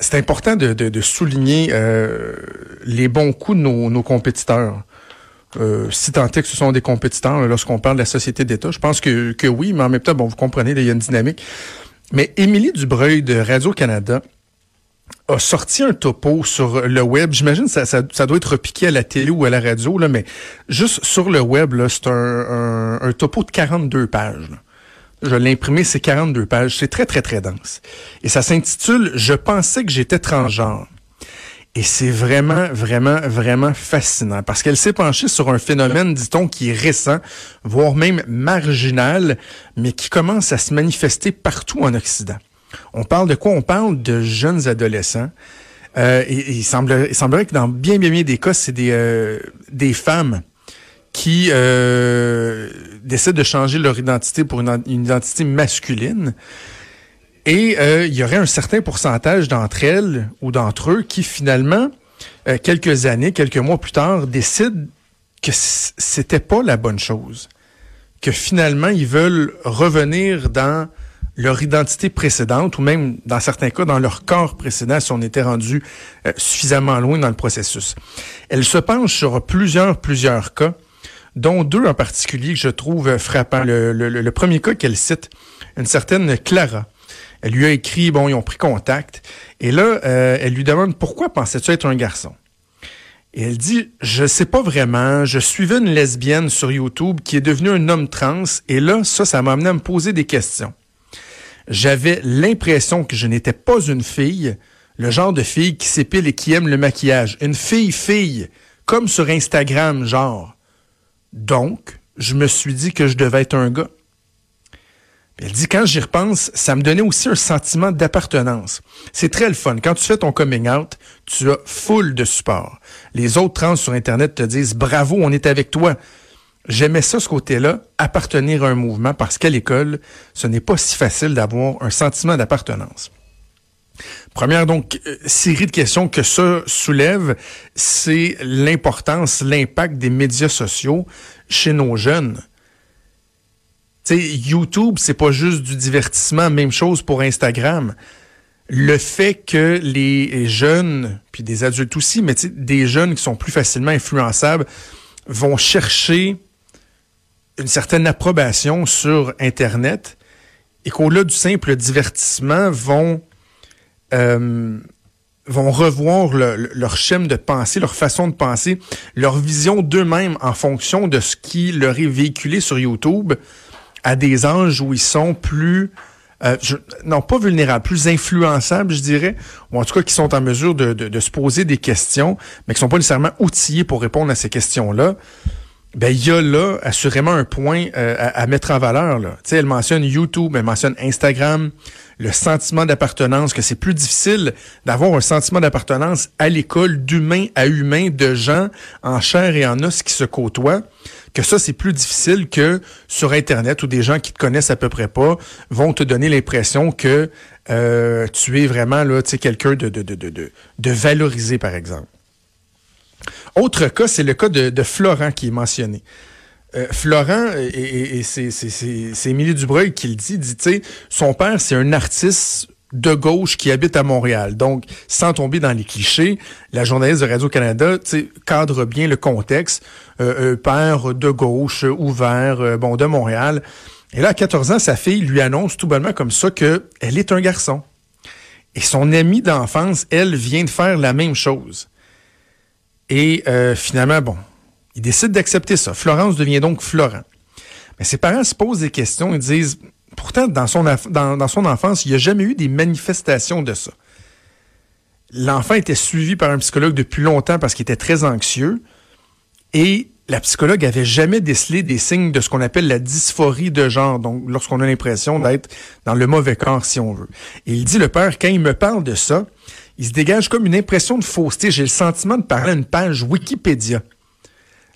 c'est important de, souligner euh, les bons coups de nos, compétiteurs. Euh, si tant est que ce sont des compétiteurs, lorsqu'on parle de la société d'État, je pense que, que oui, mais en même temps, bon, vous comprenez, il y a une dynamique. Mais Émilie Dubreuil de Radio-Canada a sorti un topo sur le web. J'imagine que ça, ça, doit être repiqué à la télé ou à la radio, là, mais juste sur le web, c'est un, un, topo de 42 pages. Je l'ai imprimé, c'est 42 pages. C'est très, très, très dense. Et ça s'intitule « Je pensais que j'étais transgenre ». Et c'est vraiment, vraiment, vraiment fascinant parce qu'elle s'est penchée sur un phénomène, dit-on, qui est récent, voire même marginal, mais qui commence à se manifester partout en Occident. On parle de quoi? On parle de jeunes adolescents. Euh, et, il, semblerait que dans bien, bien, bien des cas, c'est des, euh, des femmes qui euh, décident de changer leur identité pour une, identité masculine. Et euh, il y aurait un certain pourcentage d'entre elles ou d'entre eux qui finalement, euh, quelques années, quelques mois plus tard, décident que c'était pas la bonne chose, que finalement ils veulent revenir dans leur identité précédente ou même dans certains cas dans leur corps précédent si on était rendu suffisamment loin dans le processus. Elle se penche sur plusieurs plusieurs cas dont deux en particulier que je trouve frappants. Le, premier cas qu'elle cite, une certaine Clara. Elle lui a écrit, bon, ils ont pris contact, et là, euh, elle lui demande pourquoi pensais-tu être un garçon? Et elle dit, je sais pas vraiment, je suivais une lesbienne sur YouTube qui est devenue un homme trans, et là, ça, ça m'a amené à me poser des questions. J'avais l'impression que je n'étais pas une fille, le genre de fille qui s'épile et qui aime le maquillage. Une fille-fille, comme sur Instagram, genre. Donc, je me suis dit que je devais être un gars. Elle dit, quand j'y repense, ça me donnait aussi un sentiment d'appartenance. C'est très le fun. Quand tu fais ton coming out, tu as full de support. Les autres trans sur Internet te disent, bravo, on est avec toi. J'aimais ça, ce côté-là, appartenir à un mouvement, parce qu'à l'école, ce n'est pas si facile d'avoir un sentiment d'appartenance. Première donc euh, série de questions que ça soulève, c'est l'importance, l'impact des médias sociaux chez nos jeunes. sais, YouTube, c'est pas juste du divertissement, même chose pour Instagram. Le fait que les jeunes, puis des adultes aussi, mais des jeunes qui sont plus facilement influençables, vont chercher une certaine approbation sur Internet et qu'au-delà du simple divertissement, vont euh, vont revoir leur schème de pensée, leur façon de penser, leur vision d'eux-mêmes en fonction de ce qui leur est véhiculé sur YouTube à des âges où ils sont plus, euh, non pas vulnérables, plus influençables, je dirais, ou en tout cas qui sont en mesure de, de, se poser des questions, mais qui sont pas nécessairement outillés pour répondre à ces questions-là. Ben, il y a là assurément un point euh, à, mettre en valeur. Là. elle mentionne YouTube, elle mentionne Instagram, le sentiment d'appartenance, que c'est plus difficile d'avoir un sentiment d'appartenance à l'école d'humain à humain, de gens en chair et en os qui se côtoient, que ça, c'est plus difficile que sur Internet où des gens qui te connaissent à peu près pas vont te donner l'impression que euh, tu es vraiment là, quelqu'un de, de, de, de, de valorisé, par exemple. Autre cas, c'est le cas de, Florent qui est mentionné. Euh, Florent, et, c'est Émilie Dubreuil qui le dit, dit, tu sais, son père, c'est un artiste de gauche qui habite à Montréal. Donc, sans tomber dans les clichés, la journaliste de Radio-Canada cadre bien le contexte. Euh, père de gauche, ouvert, euh, bon, de Montréal. Et là, à 14 ans, sa fille lui annonce tout bonnement comme ça qu'elle est un garçon. Et son amie d'enfance, elle, vient de faire la même chose. Et finalement, bon, il décide d'accepter ça. Florence devient donc Florent. Mais ses parents se posent des questions et disent, pourtant, dans son, dans, son enfance, il n'y a jamais eu des manifestations de ça. L'enfant était suivi par un psychologue depuis longtemps parce qu'il était très anxieux et la psychologue avait jamais décelé des signes de ce qu'on appelle la dysphorie de genre, donc lorsqu'on a l'impression d'être dans le mauvais corps, si on veut. Et il dit, le père, quand il me parle de ça, il se dégage comme une impression de fausseté. J'ai le sentiment de parler à une page Wikipédia.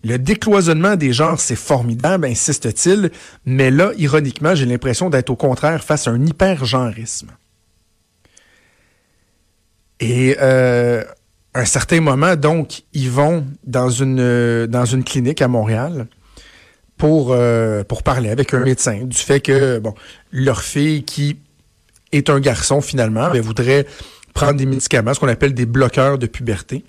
Le décloisonnement des genres, c'est formidable, insiste-t-il, mais là, ironiquement, j'ai l'impression d'être au contraire face à un hyper-genrisme. Et euh, à un certain moment, donc, ils vont dans une, dans une clinique à Montréal pour, euh, pour parler avec un médecin du fait que bon, leur fille qui est un garçon finalement, ben, voudrait prendre des médicaments, ce qu'on appelle des bloqueurs de puberté.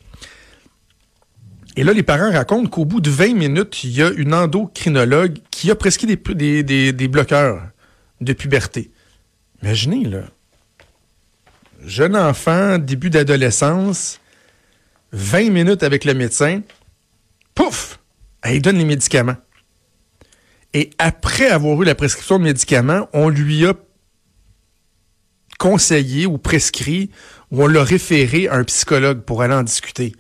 Et là, les parents racontent qu'au bout de 20 minutes, il y a une endocrinologue qui a prescrit des, bloqueurs de puberté. Imaginez, là. Jeune enfant, début d'adolescence, 20 minutes avec le médecin, pouf, il donne les médicaments. Et après avoir eu la prescription de médicaments, on lui a conseillé ou prescrit ou on l'a référé à un psychologue pour aller en discuter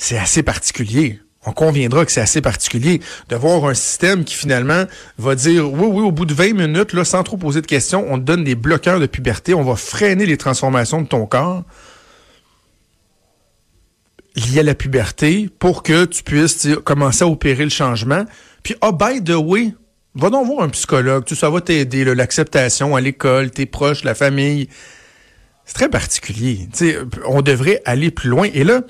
c'est assez particulier. On conviendra que c'est assez particulier de voir un système qui finalement va dire oui, oui, au bout de 20 minutes, là, sans trop poser de questions, on te donne des bloqueurs de puberté, on va freiner les transformations de ton corps liées à la puberté pour que tu puisses commencer à opérer le changement. Puis, oh, by the va donc voir un psychologue, tout ça va t'aider, l'acceptation à l'école, tes proches, la famille. C'est très particulier. on devrait aller plus loin. Et là,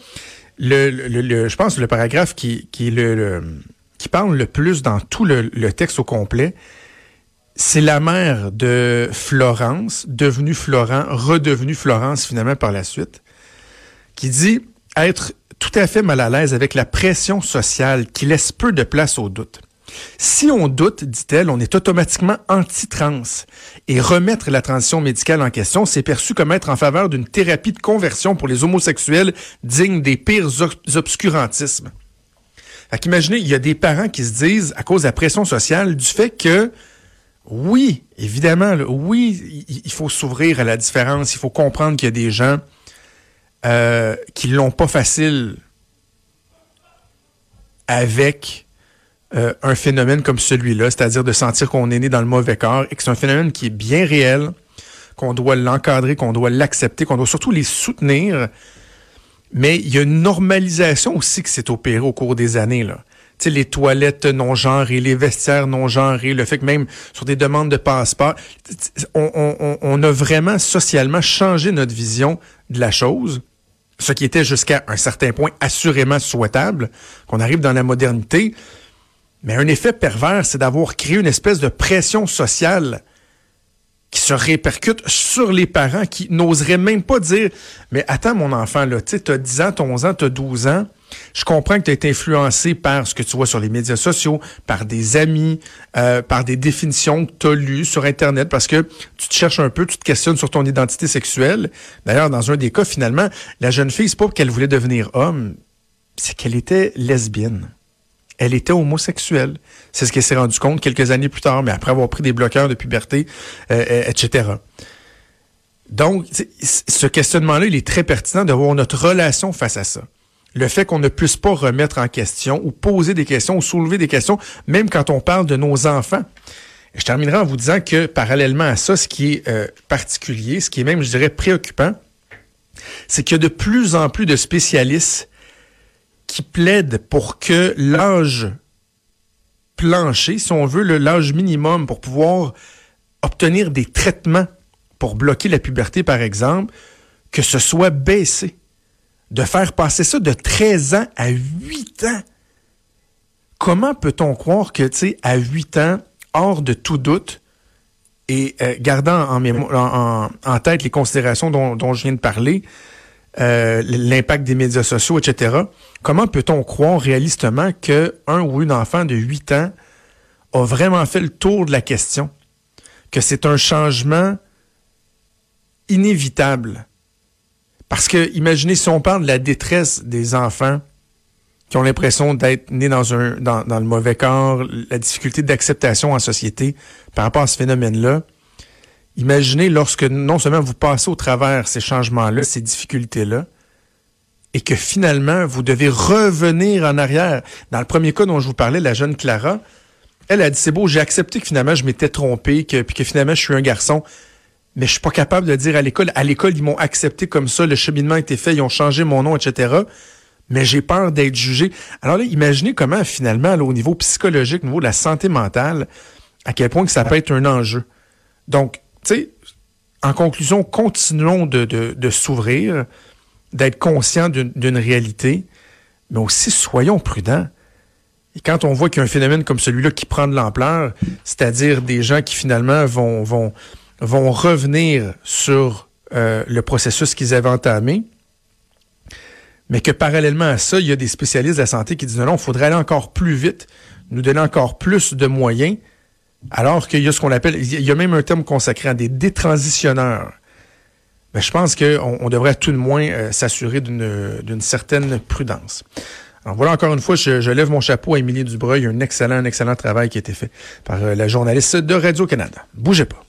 le, le, je pense le paragraphe qui, qui, le, qui parle le plus dans tout le, texte au complet, c'est la mère de Florence, devenue Florent, redevenue Florence finalement par la suite, qui dit être tout à fait mal à l'aise avec la pression sociale qui laisse peu de place au doute. Si on doute, dit-elle, on est automatiquement anti-trans. Et remettre la transition médicale en question, c'est perçu comme être en faveur d'une thérapie de conversion pour les homosexuels digne des pires obscurantismes. Fait qu'imaginez, il y a des parents qui se disent, à cause de la pression sociale, du fait que, oui, évidemment, oui, il faut s'ouvrir à la différence, il faut comprendre qu'il y a des gens euh, qui l'ont pas facile avec euh, un phénomène comme celui-là, c'est-à-dire de sentir qu'on est né dans le mauvais corps et que c'est un phénomène qui est bien réel, qu'on doit l'encadrer, qu'on doit l'accepter, qu'on doit surtout les soutenir. Mais il y a une normalisation aussi qui s'est opérée au cours des années. Là. sais, les toilettes non genrées, les vestiaires non genrés, le fait que même sur des demandes de passeport, on, on, on a vraiment socialement changé notre vision de la chose ce qui était jusqu'à un certain point assurément souhaitable, qu'on arrive dans la modernité, mais un effet pervers, c'est d'avoir créé une espèce de pression sociale qui se répercute sur les parents qui n'oseraient même pas dire Mais attends, mon enfant, là, tu as 10 ans, 11 ans, tu as 12 ans. Je comprends que tu as été influencé par ce que tu vois sur les médias sociaux, par des amis, euh, par des définitions que tu as lues sur Internet, parce que tu te cherches un peu, tu te questionnes sur ton identité sexuelle. D'ailleurs, dans un des cas, finalement, la jeune fille, c'est pas qu'elle voulait devenir homme, c'est qu'elle était lesbienne elle était homosexuelle. C'est ce qu'elle s'est rendu compte quelques années plus tard, mais après avoir pris des bloqueurs de puberté, euh, euh, etc. Donc, ce questionnement-là, il est très pertinent de voir notre relation face à ça. Le fait qu'on ne puisse pas remettre en question ou poser des questions ou soulever des questions, même quand on parle de nos enfants. Je terminerai en vous disant que parallèlement à ça, ce qui est euh, particulier, ce qui est même, je dirais, préoccupant, c'est qu'il y a de plus en plus de spécialistes qui plaide pour que l'âge plancher, si on veut, l'âge minimum pour pouvoir obtenir des traitements pour bloquer la puberté, par exemple, que ce soit baissé. De faire passer ça de 13 ans à 8 ans. Comment peut-on croire que, tu sais, à 8 ans, hors de tout doute, et euh, gardant en, tête les considérations dont je viens de parler, euh, l'impact des médias sociaux, etc. Comment peut-on croire réalistement que un ou une enfant de 8 ans a vraiment fait le tour de la question, que c'est un changement inévitable? Parce que, imaginez, si on parle de la détresse des enfants qui ont l'impression d'être nés dans, dans le mauvais corps, la difficulté d'acceptation en société par rapport à ce phénomène-là, Imaginez lorsque non seulement vous passez au travers ces changements-là, ces difficultés-là, et que finalement, vous devez revenir en arrière. Dans le premier cas dont je vous parlais, la jeune Clara, elle a dit, c'est beau, j'ai accepté que finalement, je m'étais trompé, que, puis que finalement, je suis un garçon, mais je suis pas capable de dire à l'école. À l'école, ils m'ont accepté comme ça, le cheminement a été fait, ils ont changé mon nom, etc. Mais j'ai peur d'être jugé. Alors là, imaginez comment, finalement, au niveau psychologique, au niveau de la santé mentale, à quel point ça peut être un enjeu. Donc, tu sais, en conclusion, continuons de, s'ouvrir, d'être conscients d'une réalité, mais aussi soyons prudents. Et quand on voit qu'il y a un phénomène comme celui-là qui prend de l'ampleur, c'est-à-dire des gens qui finalement vont, vont, vont revenir sur euh, le processus qu'ils avaient entamé, mais que parallèlement à ça, il y a des spécialistes de la santé qui disent non, il faudrait aller encore plus vite, nous donner encore plus de moyens, alors qu'il y a ce qu'on appelle, il y a même un terme consacré à des détransitionneurs. Mais je pense qu'on on devrait tout de moins euh, s'assurer d'une certaine prudence. Alors voilà, encore une fois, je, je lève mon chapeau à Émilie Dubreuil. Un excellent, un excellent travail qui a été fait par euh, la journaliste de Radio-Canada. Bougez pas.